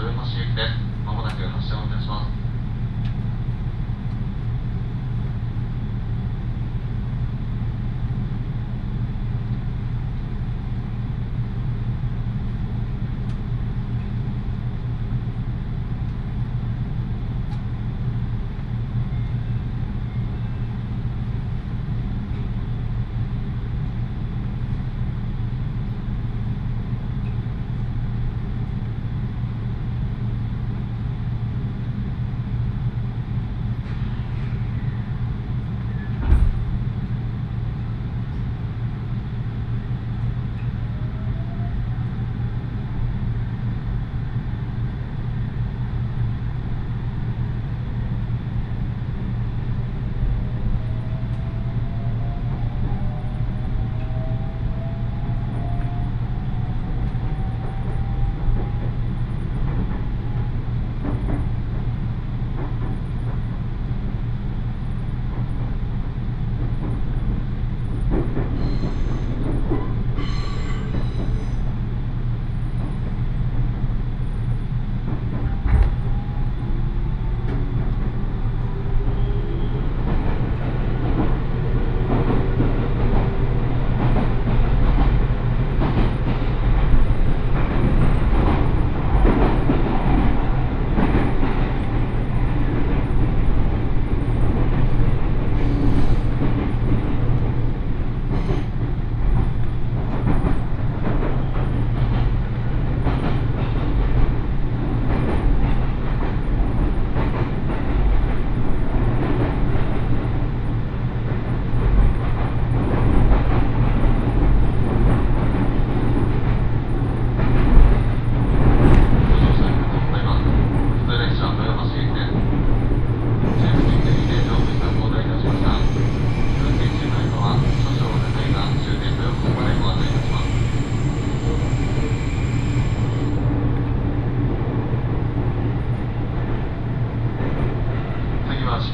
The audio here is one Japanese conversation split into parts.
豊橋行きです。まもなく発車をいたします。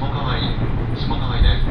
下川井、下川井です。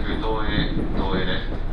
東映東映で。